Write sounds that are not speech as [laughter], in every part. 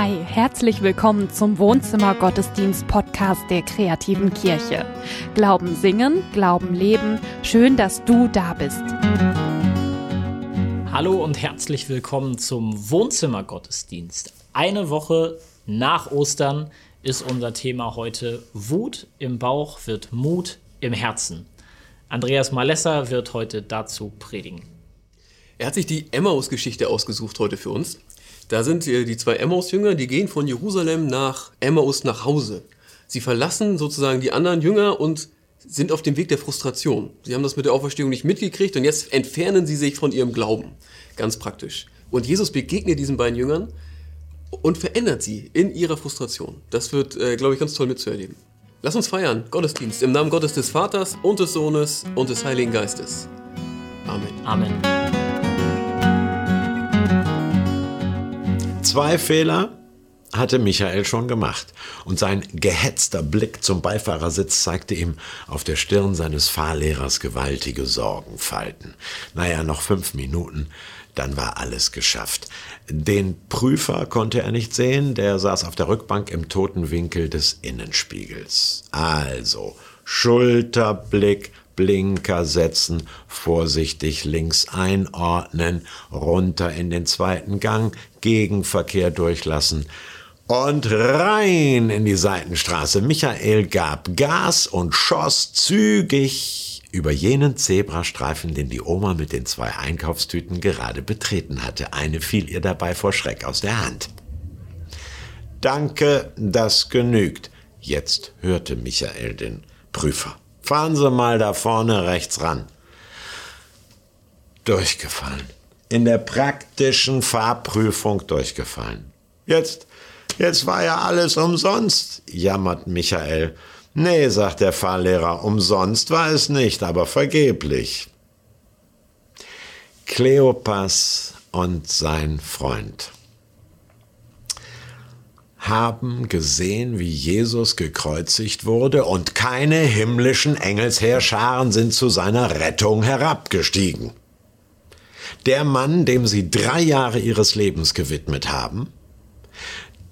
Hi, herzlich willkommen zum Wohnzimmer Gottesdienst Podcast der kreativen Kirche. Glauben singen, Glauben leben. Schön, dass du da bist. Hallo und herzlich willkommen zum Wohnzimmer Gottesdienst. Eine Woche nach Ostern ist unser Thema heute Wut im Bauch wird Mut im Herzen. Andreas Malessa wird heute dazu predigen. Er hat sich die Emmaus-Geschichte ausgesucht heute für uns. Da sind die zwei Emmaus-Jünger, die gehen von Jerusalem nach Emmaus nach Hause. Sie verlassen sozusagen die anderen Jünger und sind auf dem Weg der Frustration. Sie haben das mit der Auferstehung nicht mitgekriegt und jetzt entfernen sie sich von ihrem Glauben. Ganz praktisch. Und Jesus begegnet diesen beiden Jüngern und verändert sie in ihrer Frustration. Das wird, äh, glaube ich, ganz toll mitzuerleben. Lass uns feiern, Gottesdienst, im Namen Gottes des Vaters und des Sohnes und des Heiligen Geistes. Amen. Amen. Zwei Fehler hatte Michael schon gemacht. Und sein gehetzter Blick zum Beifahrersitz zeigte ihm auf der Stirn seines Fahrlehrers gewaltige Sorgenfalten. Naja, noch fünf Minuten, dann war alles geschafft. Den Prüfer konnte er nicht sehen, der saß auf der Rückbank im toten Winkel des Innenspiegels. Also, Schulterblick, Blinker setzen, vorsichtig links einordnen, runter in den zweiten Gang, Gegenverkehr durchlassen und rein in die Seitenstraße. Michael gab Gas und schoss zügig über jenen Zebrastreifen, den die Oma mit den zwei Einkaufstüten gerade betreten hatte. Eine fiel ihr dabei vor Schreck aus der Hand. Danke, das genügt. Jetzt hörte Michael den Prüfer. Fahren Sie mal da vorne rechts ran. Durchgefallen. In der praktischen Fahrprüfung durchgefallen. Jetzt, jetzt war ja alles umsonst, jammert Michael. Nee, sagt der Fahrlehrer, umsonst war es nicht, aber vergeblich. Kleopas und sein Freund haben gesehen, wie Jesus gekreuzigt wurde, und keine himmlischen Engelsheerscharen sind zu seiner Rettung herabgestiegen. Der Mann, dem sie drei Jahre ihres Lebens gewidmet haben,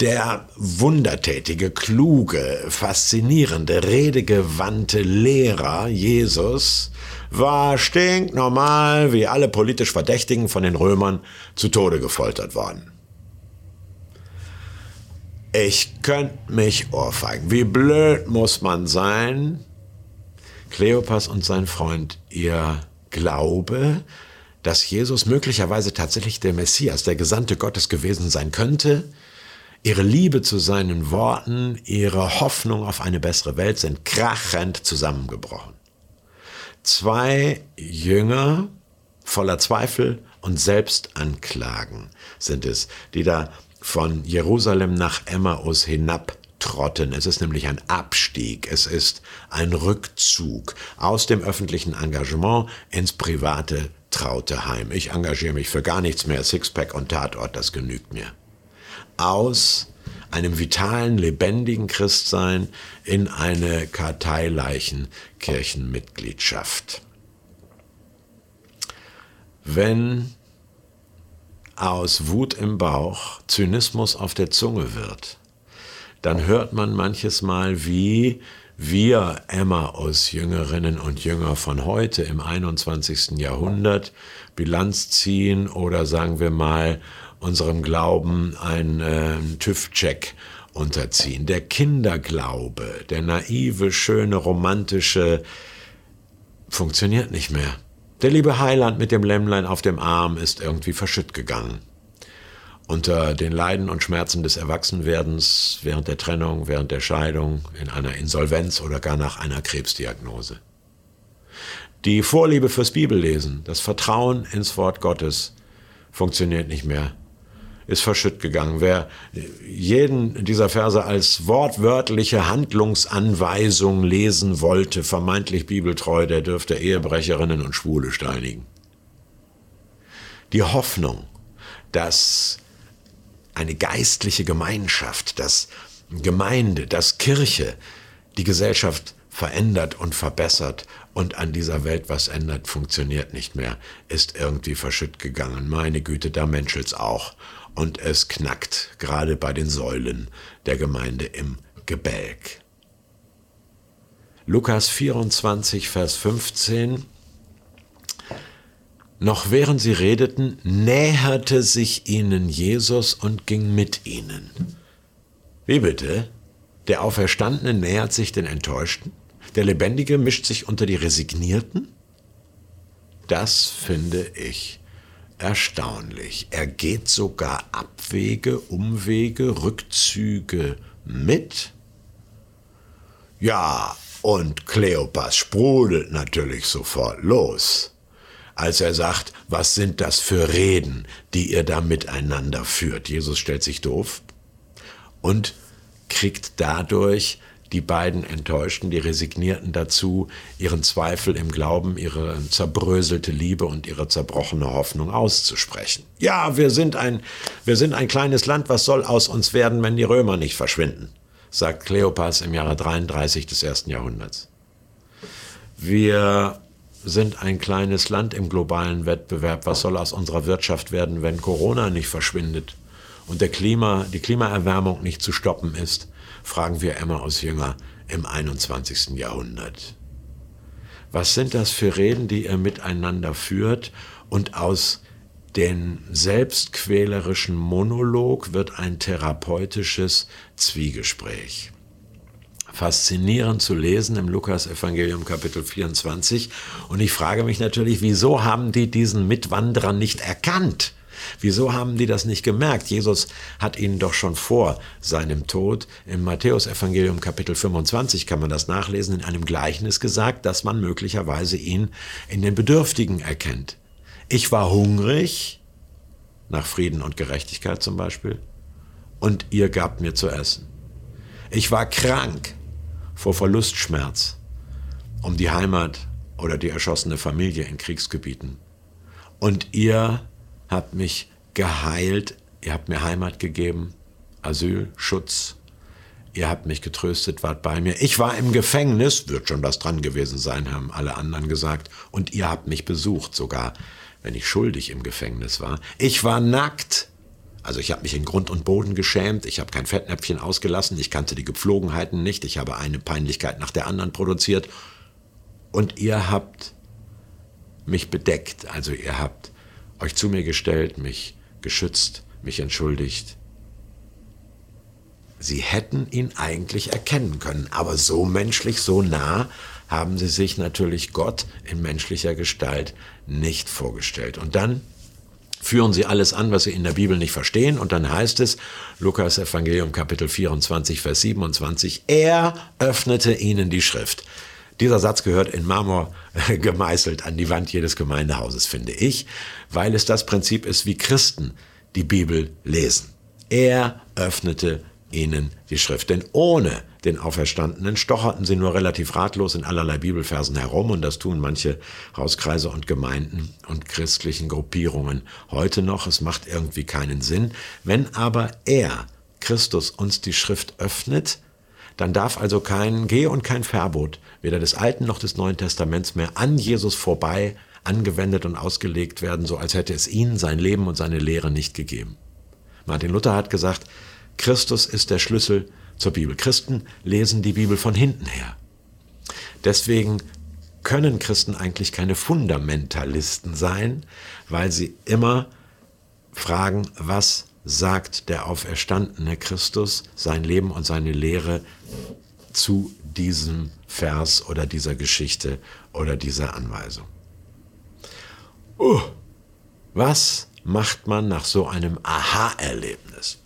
der wundertätige, kluge, faszinierende, redegewandte Lehrer Jesus war stinknormal wie alle politisch Verdächtigen von den Römern zu Tode gefoltert worden. Ich könnte mich ohrfeigen. Wie blöd muss man sein? Kleopas und sein Freund, ihr Glaube, dass Jesus möglicherweise tatsächlich der Messias, der Gesandte Gottes gewesen sein könnte, ihre Liebe zu seinen Worten, ihre Hoffnung auf eine bessere Welt sind krachend zusammengebrochen. Zwei Jünger voller Zweifel und Selbstanklagen sind es, die da von Jerusalem nach Emmaus hinabtrotten. Es ist nämlich ein Abstieg, es ist ein Rückzug aus dem öffentlichen Engagement ins private traute Heim. Ich engagiere mich für gar nichts mehr, Sixpack und Tatort, das genügt mir. Aus einem vitalen, lebendigen Christsein in eine karteileichen Kirchenmitgliedschaft. Wenn aus Wut im Bauch Zynismus auf der Zunge wird, dann hört man manches Mal, wie wir Emmaus Jüngerinnen und Jünger von heute im 21. Jahrhundert Bilanz ziehen oder sagen wir mal unserem Glauben einen äh, TÜV-Check unterziehen. Der Kinderglaube, der naive, schöne, romantische, funktioniert nicht mehr. Der liebe Heiland mit dem Lämmlein auf dem Arm ist irgendwie verschütt gegangen. Unter den Leiden und Schmerzen des Erwachsenwerdens während der Trennung, während der Scheidung, in einer Insolvenz oder gar nach einer Krebsdiagnose. Die Vorliebe fürs Bibellesen, das Vertrauen ins Wort Gottes funktioniert nicht mehr ist verschütt gegangen. Wer jeden dieser Verse als wortwörtliche Handlungsanweisung lesen wollte, vermeintlich bibeltreu, der dürfte Ehebrecherinnen und Schwule steinigen. Die Hoffnung, dass eine geistliche Gemeinschaft, dass Gemeinde, dass Kirche die Gesellschaft verändert und verbessert und an dieser Welt was ändert, funktioniert nicht mehr, ist irgendwie verschütt gegangen. Meine Güte, da menschelt's auch. Und es knackt, gerade bei den Säulen der Gemeinde im Gebälk. Lukas 24, Vers 15. Noch während sie redeten, näherte sich ihnen Jesus und ging mit ihnen. Wie bitte? Der Auferstandene nähert sich den Enttäuschten? Der Lebendige mischt sich unter die Resignierten? Das finde ich erstaunlich. Er geht sogar Abwege, Umwege, Rückzüge mit? Ja, und Kleopas sprudelt natürlich sofort los, als er sagt, was sind das für Reden, die ihr da miteinander führt. Jesus stellt sich doof und kriegt dadurch die beiden Enttäuschten, die Resignierten dazu, ihren Zweifel im Glauben, ihre zerbröselte Liebe und ihre zerbrochene Hoffnung auszusprechen. Ja, wir sind ein, wir sind ein kleines Land, was soll aus uns werden, wenn die Römer nicht verschwinden? sagt Kleopas im Jahre 33 des ersten Jahrhunderts. Wir sind ein kleines Land im globalen Wettbewerb. Was soll aus unserer Wirtschaft werden, wenn Corona nicht verschwindet und der Klima, die Klimaerwärmung nicht zu stoppen ist? fragen wir Emma aus Jünger im 21. Jahrhundert. Was sind das für Reden, die ihr miteinander führt und aus den selbstquälerischen Monolog wird ein therapeutisches Zwiegespräch. Faszinierend zu lesen im Lukas-Evangelium Kapitel 24. Und ich frage mich natürlich, wieso haben die diesen Mitwanderer nicht erkannt? Wieso haben die das nicht gemerkt? Jesus hat ihnen doch schon vor seinem Tod im Matthäusevangelium Kapitel 25 kann man das nachlesen in einem Gleichnis gesagt, dass man möglicherweise ihn in den Bedürftigen erkennt. Ich war hungrig, nach Frieden und Gerechtigkeit zum Beispiel, und ihr gabt mir zu essen. Ich war krank vor Verlustschmerz um die Heimat oder die erschossene Familie in Kriegsgebieten. Und ihr habt mich geheilt, ihr habt mir Heimat gegeben, Asyl, Schutz, ihr habt mich getröstet, wart bei mir. Ich war im Gefängnis, wird schon was dran gewesen sein, haben alle anderen gesagt, und ihr habt mich besucht sogar wenn ich schuldig im Gefängnis war. Ich war nackt. Also ich habe mich in Grund und Boden geschämt, ich habe kein Fettnäpfchen ausgelassen, ich kannte die Gepflogenheiten nicht, ich habe eine Peinlichkeit nach der anderen produziert. Und ihr habt mich bedeckt, also ihr habt euch zu mir gestellt, mich geschützt, mich entschuldigt. Sie hätten ihn eigentlich erkennen können, aber so menschlich, so nah haben sie sich natürlich Gott in menschlicher Gestalt nicht vorgestellt. Und dann führen sie alles an, was sie in der Bibel nicht verstehen. Und dann heißt es, Lukas Evangelium Kapitel 24, Vers 27, er öffnete ihnen die Schrift. Dieser Satz gehört in Marmor [laughs] gemeißelt an die Wand jedes Gemeindehauses, finde ich, weil es das Prinzip ist, wie Christen die Bibel lesen. Er öffnete ihnen die Schrift. Denn ohne den Auferstandenen stocherten sie nur relativ ratlos in allerlei Bibelversen herum und das tun manche Hauskreise und Gemeinden und christlichen Gruppierungen heute noch. Es macht irgendwie keinen Sinn. Wenn aber er, Christus, uns die Schrift öffnet, dann darf also kein Geh- und kein Verbot, weder des Alten noch des Neuen Testaments mehr an Jesus vorbei angewendet und ausgelegt werden, so als hätte es ihn, sein Leben und seine Lehre nicht gegeben. Martin Luther hat gesagt, Christus ist der Schlüssel zur Bibel. Christen lesen die Bibel von hinten her. Deswegen können Christen eigentlich keine Fundamentalisten sein, weil sie immer fragen, was sagt der auferstandene Christus, sein Leben und seine Lehre zu diesem Vers oder dieser Geschichte oder dieser Anweisung. Uh, was macht man nach so einem Aha-Erlebnis?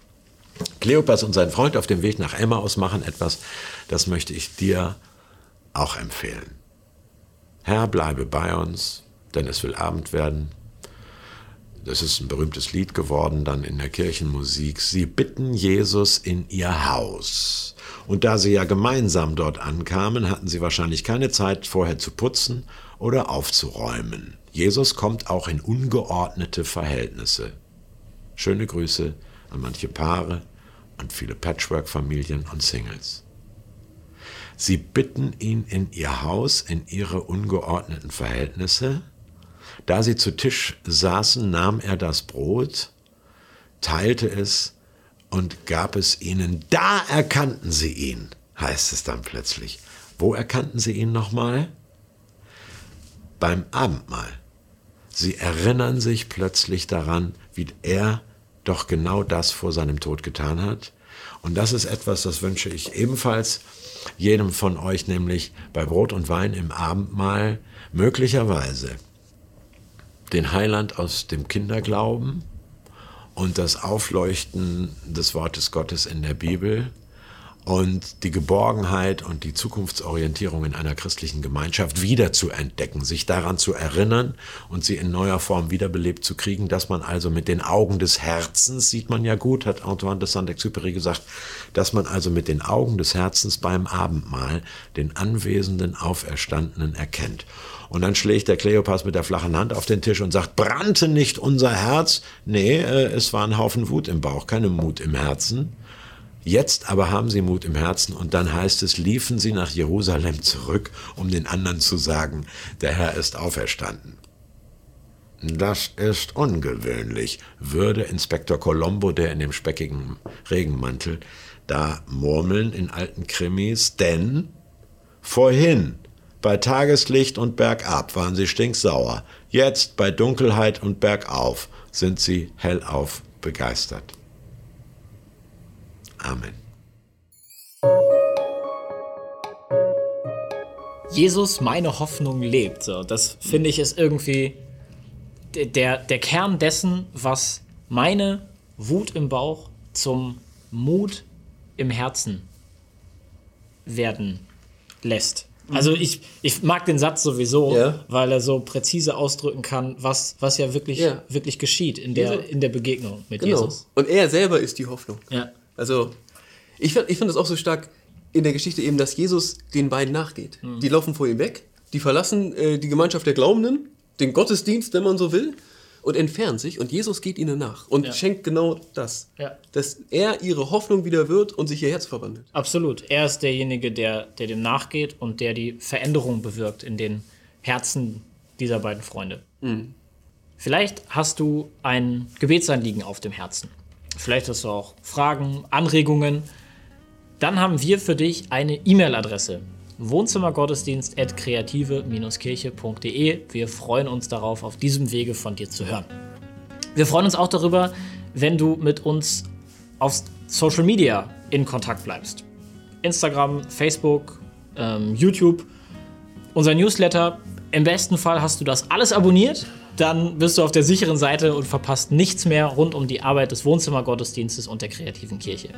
Kleopas und sein Freund auf dem Weg nach Emmaus machen etwas, das möchte ich dir auch empfehlen. Herr, bleibe bei uns, denn es will Abend werden. Das ist ein berühmtes Lied geworden, dann in der Kirchenmusik. Sie bitten Jesus in ihr Haus. Und da sie ja gemeinsam dort ankamen, hatten sie wahrscheinlich keine Zeit vorher zu putzen oder aufzuräumen. Jesus kommt auch in ungeordnete Verhältnisse. Schöne Grüße an manche Paare und viele Patchwork-Familien und Singles. Sie bitten ihn in ihr Haus, in ihre ungeordneten Verhältnisse. Da sie zu Tisch saßen, nahm er das Brot, teilte es und gab es ihnen. Da erkannten sie ihn, heißt es dann plötzlich. Wo erkannten sie ihn nochmal? Beim Abendmahl. Sie erinnern sich plötzlich daran, wie er doch genau das vor seinem Tod getan hat. Und das ist etwas, das wünsche ich ebenfalls jedem von euch, nämlich bei Brot und Wein im Abendmahl möglicherweise den Heiland aus dem Kinderglauben und das Aufleuchten des Wortes Gottes in der Bibel und die Geborgenheit und die Zukunftsorientierung in einer christlichen Gemeinschaft wieder zu entdecken, sich daran zu erinnern und sie in neuer Form wiederbelebt zu kriegen, dass man also mit den Augen des Herzens, sieht man ja gut, hat Antoine de Saint-Exupéry gesagt, dass man also mit den Augen des Herzens beim Abendmahl den anwesenden Auferstandenen erkennt. Und dann schlägt der Kleopas mit der flachen Hand auf den Tisch und sagt, brannte nicht unser Herz? Nee, äh, es war ein Haufen Wut im Bauch, keine Mut im Herzen. Jetzt aber haben sie Mut im Herzen und dann heißt es, liefen sie nach Jerusalem zurück, um den anderen zu sagen, der Herr ist auferstanden. Das ist ungewöhnlich, würde Inspektor Colombo, der in dem speckigen Regenmantel da murmeln in alten Krimis, denn vorhin bei Tageslicht und bergab waren sie stinksauer, jetzt bei Dunkelheit und bergauf sind sie hellauf begeistert. Amen. Jesus, meine Hoffnung lebt. So, das finde ich ist irgendwie der, der Kern dessen, was meine Wut im Bauch zum Mut im Herzen werden lässt. Also Mhm. ich, ich mag den Satz sowieso, Ja. weil er so präzise ausdrücken kann, was, was ja wirklich, Ja. wirklich geschieht in der, in der Begegnung mit Genau. Jesus. Und er selber ist die Hoffnung. Ja. Also, ich finde ich find das auch so stark in der Geschichte eben, dass Jesus den beiden nachgeht. Mhm. Die laufen vor ihm weg, die verlassen äh, die Gemeinschaft der Glaubenden, den Gottesdienst, wenn man so will, und entfernen sich und Jesus geht ihnen nach und Ja. schenkt genau das. Ja. Dass er ihre Hoffnung wieder wird und sich ihr Herz verwandelt. Absolut. Er ist derjenige, der, der dem nachgeht und der die Veränderung bewirkt in den Herzen dieser beiden Freunde. Vielleicht hast du ein Gebetsanliegen auf dem Herzen. Vielleicht hast du auch Fragen, Anregungen. Dann haben wir für dich eine E-Mail-Adresse. Wohnzimmergottesdienst.kreative-kirche.de. Wir freuen uns darauf, auf diesem Wege von dir zu hören. Wir freuen uns auch darüber, wenn du mit uns auf Social Media in Kontakt bleibst. Instagram, Facebook, ähm, YouTube, unser Newsletter. Im besten Fall hast du das alles abonniert. Dann bist du auf der sicheren Seite und verpasst nichts mehr rund um die Arbeit des Wohnzimmergottesdienstes und der kreativen Kirche.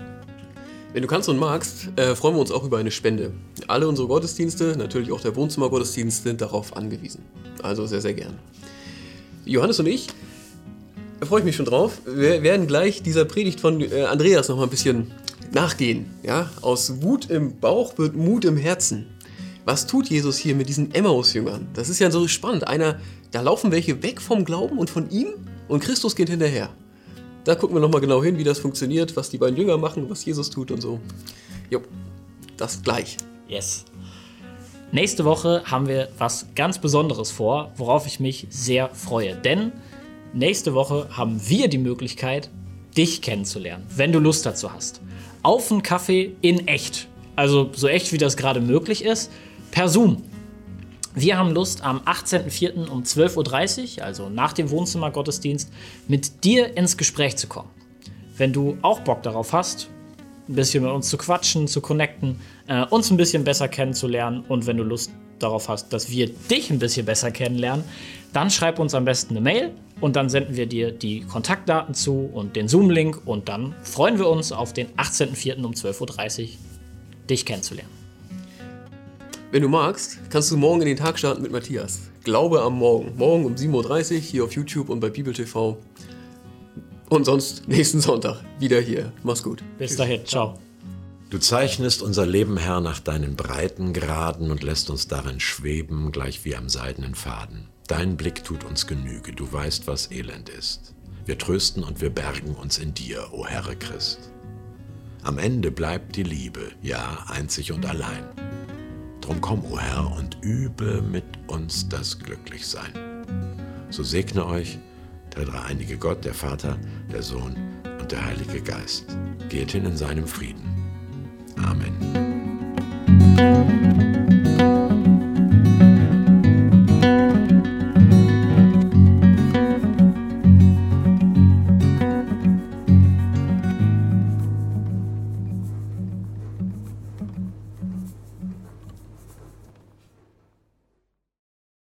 Wenn du kannst und magst, äh, freuen wir uns auch über eine Spende. Alle unsere Gottesdienste, natürlich auch der Wohnzimmergottesdienst, sind darauf angewiesen. Also sehr, sehr gern. Johannes und ich, da freue ich mich schon drauf, wir werden gleich dieser Predigt von äh, Andreas noch mal ein bisschen nachgehen. Ja? Aus Wut im Bauch wird Mut im Herzen. Was tut Jesus hier mit diesen Emmaus-Jüngern? Das ist ja so spannend. Einer, da laufen welche weg vom Glauben und von ihm und Christus geht hinterher. Da gucken wir nochmal genau hin, wie das funktioniert, was die beiden Jünger machen, was Jesus tut und so. Jo, das gleich. Yes. Nächste Woche haben wir was ganz Besonderes vor, worauf ich mich sehr freue. Denn nächste Woche haben wir die Möglichkeit, dich kennenzulernen, wenn du Lust dazu hast. Auf einen Kaffee in echt. Also so echt, wie das gerade möglich ist, per Zoom. Wir haben Lust, am 18.04. um 12.30 Uhr, also nach dem Wohnzimmergottesdienst, mit dir ins Gespräch zu kommen. Wenn du auch Bock darauf hast, ein bisschen mit uns zu quatschen, zu connecten, äh, uns ein bisschen besser kennenzulernen und wenn du Lust darauf hast, dass wir dich ein bisschen besser kennenlernen, dann schreib uns am besten eine Mail und dann senden wir dir die Kontaktdaten zu und den Zoom-Link und dann freuen wir uns auf den 18.04. um 12.30 Uhr, dich kennenzulernen. Wenn du magst, kannst du morgen in den Tag starten mit Matthias. Glaube am Morgen. Morgen um 7.30 Uhr hier auf YouTube und bei Bibel TV. Und sonst nächsten Sonntag wieder hier. Mach's gut. Bis dahin, ciao. Du zeichnest unser Leben, Herr, nach deinen Breitengraden und lässt uns darin schweben, gleich wie am seidenen Faden. Dein Blick tut uns Genüge, du weißt, was Elend ist. Wir trösten und wir bergen uns in dir, o Herre Christ. Am Ende bleibt die Liebe, ja, einzig und allein. Drum komm, o Herr, und übe mit uns das Glücklichsein. So segne euch der dreieinige Gott, der Vater, der Sohn und der Heilige Geist. Geht hin in seinem Frieden. Amen.